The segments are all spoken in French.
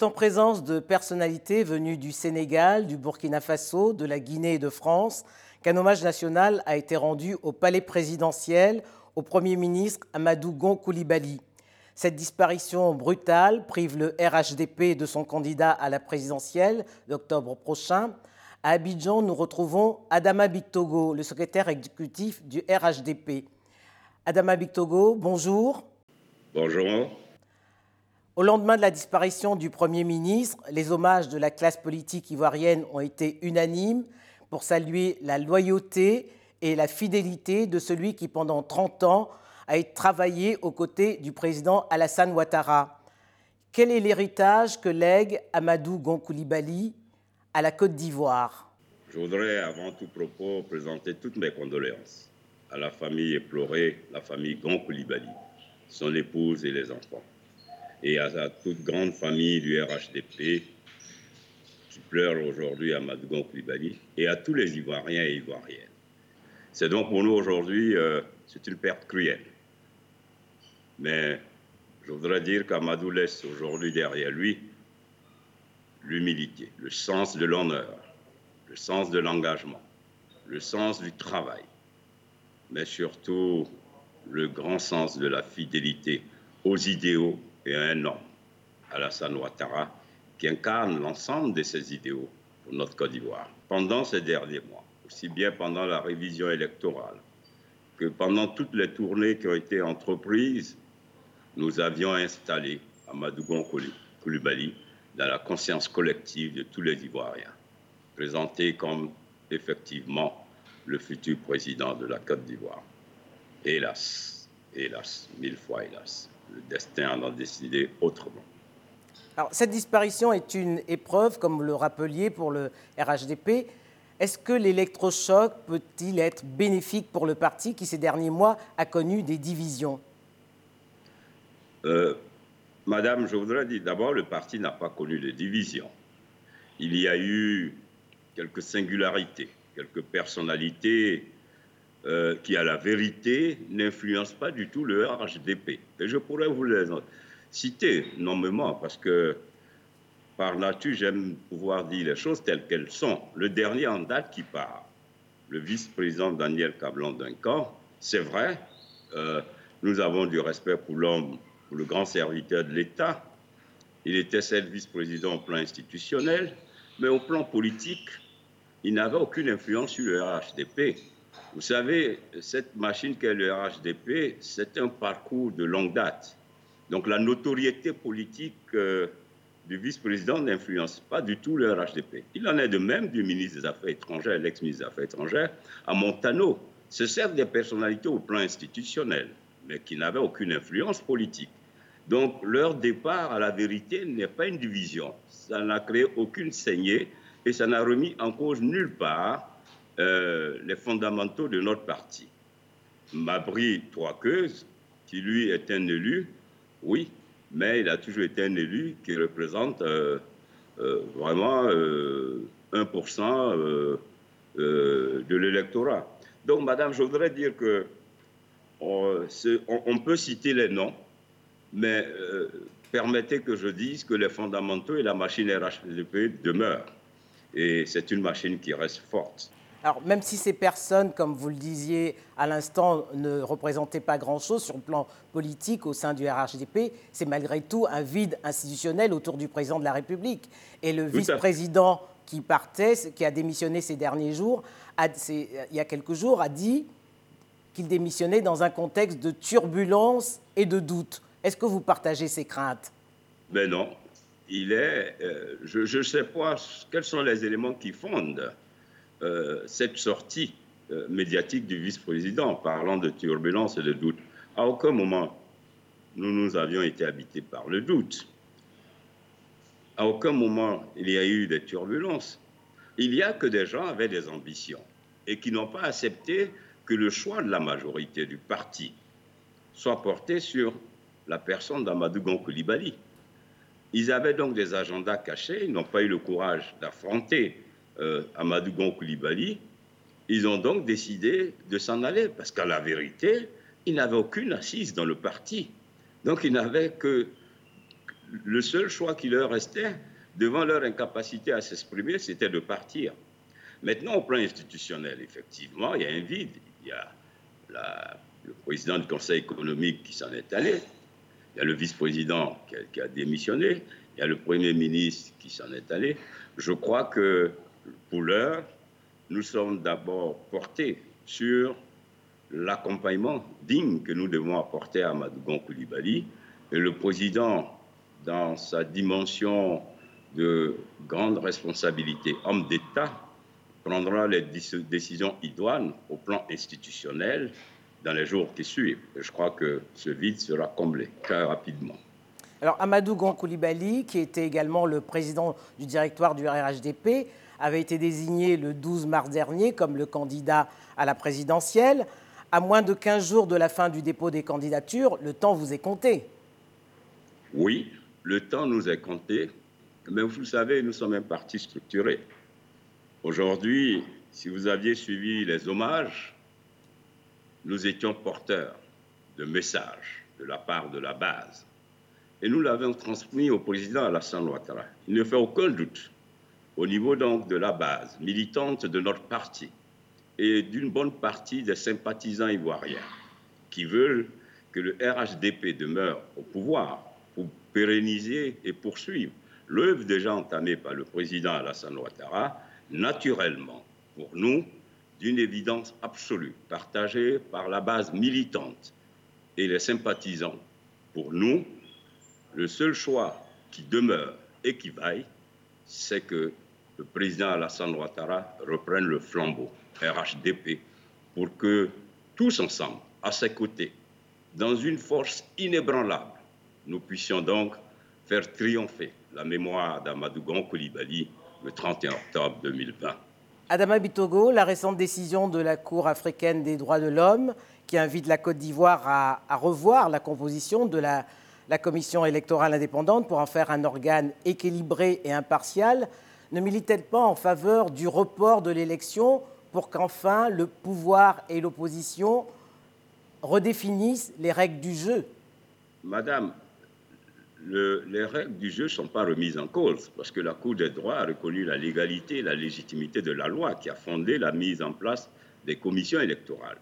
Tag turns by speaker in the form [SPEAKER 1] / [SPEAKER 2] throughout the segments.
[SPEAKER 1] C'est en présence de personnalités venues du Sénégal, du Burkina Faso, de la Guinée et de France qu'un hommage national a été rendu au palais présidentiel au Premier ministre Amadou Gon Koulibaly. Cette disparition brutale prive le RHDP de son candidat à la présidentielle d'octobre prochain. À Abidjan, nous retrouvons Adama Bictogo, le secrétaire exécutif du RHDP. Adama Bictogo, bonjour.
[SPEAKER 2] Bonjour.
[SPEAKER 1] Au lendemain de la disparition du Premier ministre, les hommages de la classe politique ivoirienne ont été unanimes pour saluer la loyauté et la fidélité de celui qui, pendant 30 ans, a travaillé aux côtés du président Alassane Ouattara. Quel est l'héritage que lègue Amadou Gonkoulibaly à la Côte d'Ivoire?
[SPEAKER 2] Je voudrais, avant tout propos, présenter toutes mes condoléances à la famille éplorée, la famille Gonkoulibaly, son épouse et les enfants, et à toute grande famille du RHDP qui pleure aujourd'hui Amadou Gonkoulibaly, et à tous les Ivoiriens et Ivoiriennes. C'est donc pour nous aujourd'hui, euh, c'est une perte cruelle. Mais je voudrais dire qu'Amadou laisse aujourd'hui derrière lui l'humilité, le sens de l'honneur, le sens de l'engagement, le sens du travail, mais surtout le grand sens de la fidélité aux idéaux et un homme, Alassane Ouattara, qui incarne l'ensemble de ces idéaux pour notre Côte d'Ivoire. Pendant ces derniers mois, aussi bien pendant la révision électorale que pendant toutes les tournées qui ont été entreprises, nous avions installé Amadou Gon Koulibaly dans la conscience collective de tous les Ivoiriens, présenté comme effectivement le futur président de la Côte d'Ivoire. Hélas, hélas, mille fois hélas, le destin en a décidé autrement.
[SPEAKER 1] Alors, cette disparition est une épreuve, comme vous le rappeliez, pour le RHDP. Est-ce que l'électrochoc peut-il être bénéfique pour le parti qui, ces derniers mois, a connu des divisions?
[SPEAKER 2] Euh, Madame, je voudrais dire d'abord, le parti n'a pas connu de divisions. Il y a eu quelques singularités, quelques personnalités euh, qui, à la vérité, n'influencent pas du tout le RHDP. Et je pourrais vous les citer nommément parce que par nature, j'aime pouvoir dire les choses telles qu'elles sont. Le dernier en date qui part, le vice-président Daniel Cablan Duncan, c'est vrai, euh, nous avons du respect pour l'homme, pour le grand serviteur de l'État. Il était seul vice-président au plan institutionnel, mais au plan politique, il n'avait aucune influence sur le RHDP. Vous savez, cette machine qu'est le RHDP, c'est un parcours de longue date. Donc la notoriété politique euh, du vice-président n'influence pas du tout le RHDP. Il en est de même du ministre des Affaires étrangères, l'ex-ministre des Affaires étrangères, à Montano. Ce servent des personnalités au plan institutionnel, mais qui n'avaient aucune influence politique. Donc leur départ, à la vérité, n'est pas une division. Ça n'a créé aucune saignée et ça n'a remis en cause nulle part euh, les fondamentaux de notre parti. Mabri Troaqueuse, qui lui est un élu, oui, mais il a toujours été un élu qui représente euh, euh, vraiment 1% euh, de l'électorat. Donc, madame, je voudrais dire que on, peut citer les noms, mais permettez que je dise que les fondamentaux et la machine RHDP demeurent. Et c'est une machine qui reste forte.
[SPEAKER 1] Alors, même si ces personnes, comme vous le disiez à l'instant, ne représentaient pas grand-chose sur le plan politique au sein du RHDP, c'est malgré tout un vide institutionnel autour du président de la République. Et le vice-président qui partait, qui a démissionné ces derniers jours, il y a quelques jours, a dit qu'il démissionnait dans un contexte de turbulence et de doute. Est-ce que vous partagez ces craintes?
[SPEAKER 2] Ben non. Il est. Euh, je ne sais pas quels sont les éléments qui fondent cette sortie euh, médiatique du vice-président parlant de turbulence et de doute. À aucun moment, nous nous avions été habités par le doute. À aucun moment, il y a eu des turbulences. Il y a que des gens avaient des ambitions et qui n'ont pas accepté que le choix de la majorité du parti soit porté sur la personne d'Amadou Gon Ils avaient donc des agendas cachés, ils n'ont pas eu le courage d'affronter euh, Amadou Koulibaly, ils ont donc décidé de s'en aller parce qu'à la vérité, ils n'avaient aucune assise dans le parti. Donc ils n'avaient que le seul choix qui leur restait, devant leur incapacité à s'exprimer, c'était de partir. Maintenant, au plan institutionnel, effectivement, il y a un vide. Il y a le président du Conseil économique qui s'en est allé, il y a le vice-président qui, a démissionné, il y a le Premier ministre qui s'en est allé. Je crois que pour l'heure, nous sommes d'abord portés sur l'accompagnement digne que nous devons apporter à Madougon Koulibaly. Et le président, dans sa dimension de grande responsabilité, homme d'État, prendra les décisions idoines au plan institutionnel dans les jours qui suivent. Et je crois que ce vide sera comblé très rapidement.
[SPEAKER 1] Alors Amadou Gon Koulibaly, qui était également le président du directoire du RHDP, avait été désigné le 12 mars dernier comme le candidat à la présidentielle. À moins de 15 jours de la fin du dépôt des candidatures, le temps vous est compté.
[SPEAKER 2] Oui, le temps nous est compté, mais vous le savez, nous sommes un parti structuré. Aujourd'hui, si vous aviez suivi les hommages, nous étions porteurs de messages de la part de la base. Et nous l'avons transmis au président Alassane Ouattara. Il ne fait aucun doute au niveau donc de la base militante de notre parti et d'une bonne partie des sympathisants ivoiriens qui veulent que le RHDP demeure au pouvoir pour pérenniser et poursuivre l'œuvre déjà entamée par le président Alassane Ouattara, naturellement, pour nous, d'une évidence absolue, partagée par la base militante et les sympathisants. Pour nous, le seul choix qui demeure et qui vaille, c'est que le président Alassane Ouattara reprenne le flambeau RHDP pour que tous ensemble, à ses côtés, dans une force inébranlable, nous puissions donc faire triompher la mémoire d'Amadou Gon Koulibaly le 31 octobre 2020.
[SPEAKER 1] Adama Bitogo, la récente décision de la Cour africaine des droits de l'homme qui invite la Côte d'Ivoire à, revoir la composition de la, la commission électorale indépendante pour en faire un organe équilibré et impartial, ne milite-t-elle pas en faveur du report de l'élection pour qu'enfin le pouvoir et l'opposition redéfinissent les règles du jeu?
[SPEAKER 2] Madame, les règles du jeu ne sont pas remises en cause parce que la Cour des droits a reconnu la légalité et la légitimité de la loi qui a fondé la mise en place des commissions électorales.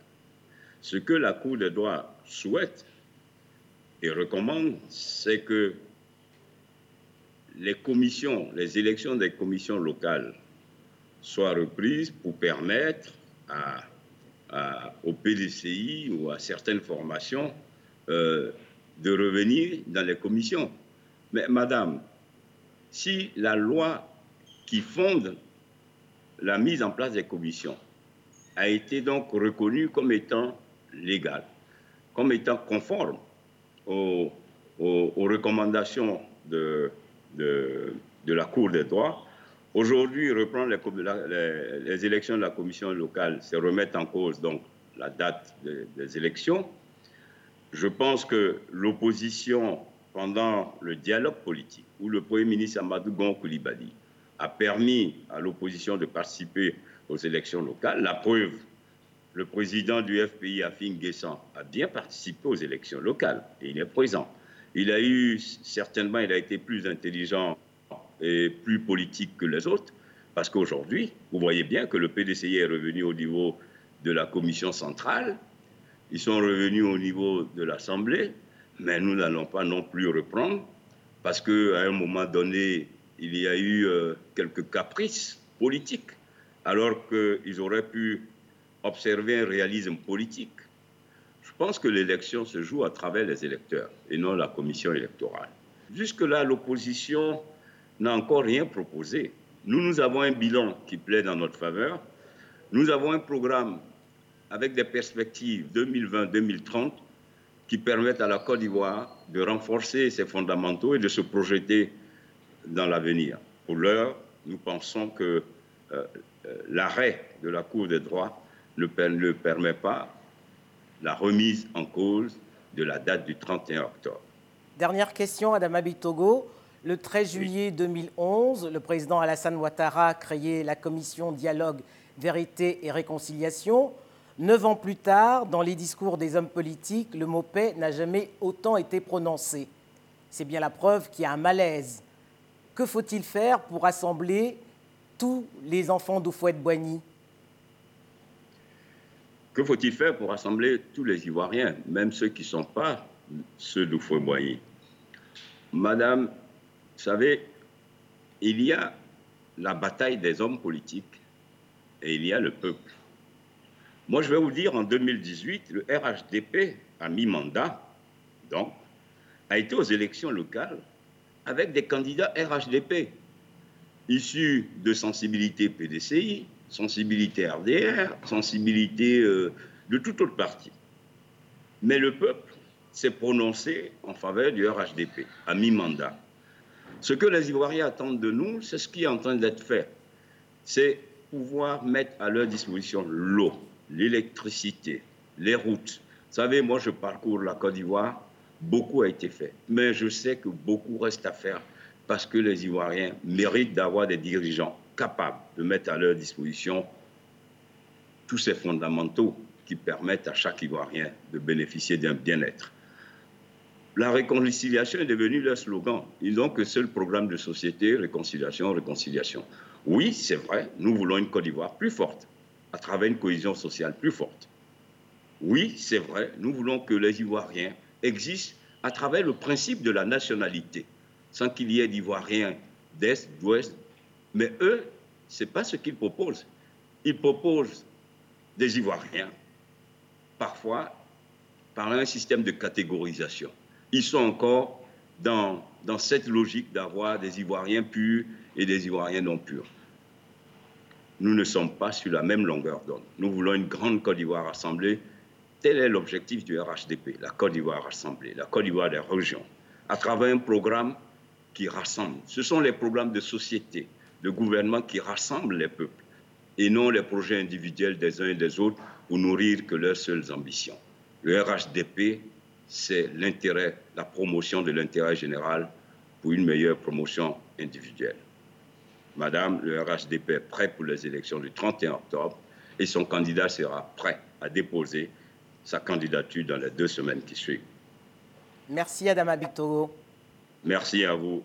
[SPEAKER 2] Ce que la Cour des droits souhaite et recommande, c'est que les commissions, les élections des commissions locales soient reprises pour permettre à, au PDCI ou à certaines formations euh, de revenir dans les commissions. Mais madame, si la loi qui fonde la mise en place des commissions a été donc reconnue comme étant légale, comme étant conforme aux, recommandations de, de, la Cour des droits, aujourd'hui reprendre les, élections de la commission locale, c'est remettre en cause donc la date des élections, je pense que l'opposition, pendant le dialogue politique, où le Premier ministre Amadou Gon Koulibaly a permis à l'opposition de participer aux élections locales, la preuve, le président du FPI, Afin Guessan, a bien participé aux élections locales et il est présent. Il a eu, certainement, il a été plus intelligent et plus politique que les autres, parce qu'aujourd'hui, vous voyez bien que le PDCI est revenu au niveau de la commission centrale, ils sont revenus au niveau de l'Assemblée, mais nous n'allons pas non plus reprendre parce qu'à un moment donné, il y a eu euh, quelques caprices politiques, alors qu'ils auraient pu observer un réalisme politique. Pense que l'élection se joue à travers les électeurs et non la commission électorale. Jusque-là, l'opposition n'a encore rien proposé. Nous, nous avons un bilan qui plaît dans notre faveur. Nous avons un programme avec des perspectives 2020-2030 qui permettent à la Côte d'Ivoire de renforcer ses fondamentaux et de se projeter dans l'avenir. Pour l'heure, nous pensons que euh, euh, l'arrêt de la Cour des droits ne, ne permet pas la remise en cause de la date du 31 octobre.
[SPEAKER 1] Dernière question, Adama Bitogo. Le 13 juillet 2011, le président Alassane Ouattara a créé la commission Dialogue, Vérité et Réconciliation. Neuf ans plus tard, dans les discours des hommes politiques, le mot paix n'a jamais autant été prononcé. C'est bien la preuve qu'il y a un malaise. Que faut-il faire pour rassembler tous les enfants d'Oufouette-Boigny
[SPEAKER 2] Que faut-il faire pour rassembler tous les Ivoiriens, même ceux qui ne sont pas ceux d'Oufouette-Boigny Madame, vous savez, il y a la bataille des hommes politiques et il y a le peuple. Moi, je vais vous dire, en 2018, le RHDP, à mi-mandat, donc, a été aux élections locales avec des candidats RHDP, issus de sensibilité PDCI, sensibilité RDR, sensibilité euh, de toute autre partie. Mais le peuple s'est prononcé en faveur du RHDP, à mi-mandat. Ce que les Ivoiriens attendent de nous, c'est ce qui est en train d'être fait. C'est pouvoir mettre à leur disposition l'eau, l'électricité, les routes. Vous savez, moi, je parcours la Côte d'Ivoire, beaucoup a été fait. Mais je sais que beaucoup reste à faire parce que les Ivoiriens méritent d'avoir des dirigeants capables de mettre à leur disposition tous ces fondamentaux qui permettent à chaque Ivoirien de bénéficier d'un bien-être. La réconciliation est devenue leur slogan. Ils n'ont que seul programme de société, réconciliation, réconciliation. Oui, c'est vrai, nous voulons une Côte d'Ivoire plus forte, à travers une cohésion sociale plus forte. Oui, c'est vrai, nous voulons que les Ivoiriens existent à travers le principe de la nationalité, sans qu'il y ait d'Ivoiriens d'Est, d'Ouest. Mais eux, ce n'est pas ce qu'ils proposent. Ils proposent des Ivoiriens, parfois par un système de catégorisation. Ils sont encore dans, dans cette logique d'avoir des Ivoiriens purs et des Ivoiriens non purs. Nous ne sommes pas sur la même longueur d'onde. Nous voulons une grande Côte d'Ivoire rassemblée. Tel est l'objectif du RHDP, la Côte d'Ivoire rassemblée, la Côte d'Ivoire des régions, à travers un programme qui rassemble. Ce sont les programmes de société, de gouvernement qui rassemblent les peuples et non les projets individuels des uns et des autres pour nourrir que leurs seules ambitions. Le RHDP, c'est l'intérêt, la promotion de l'intérêt général pour une meilleure promotion individuelle. Madame, le RHDP est prêt pour les élections du 31 octobre et son candidat sera prêt à déposer sa candidature dans les deux semaines qui suivent.
[SPEAKER 1] Merci Adama Bitogo.
[SPEAKER 2] Merci à vous.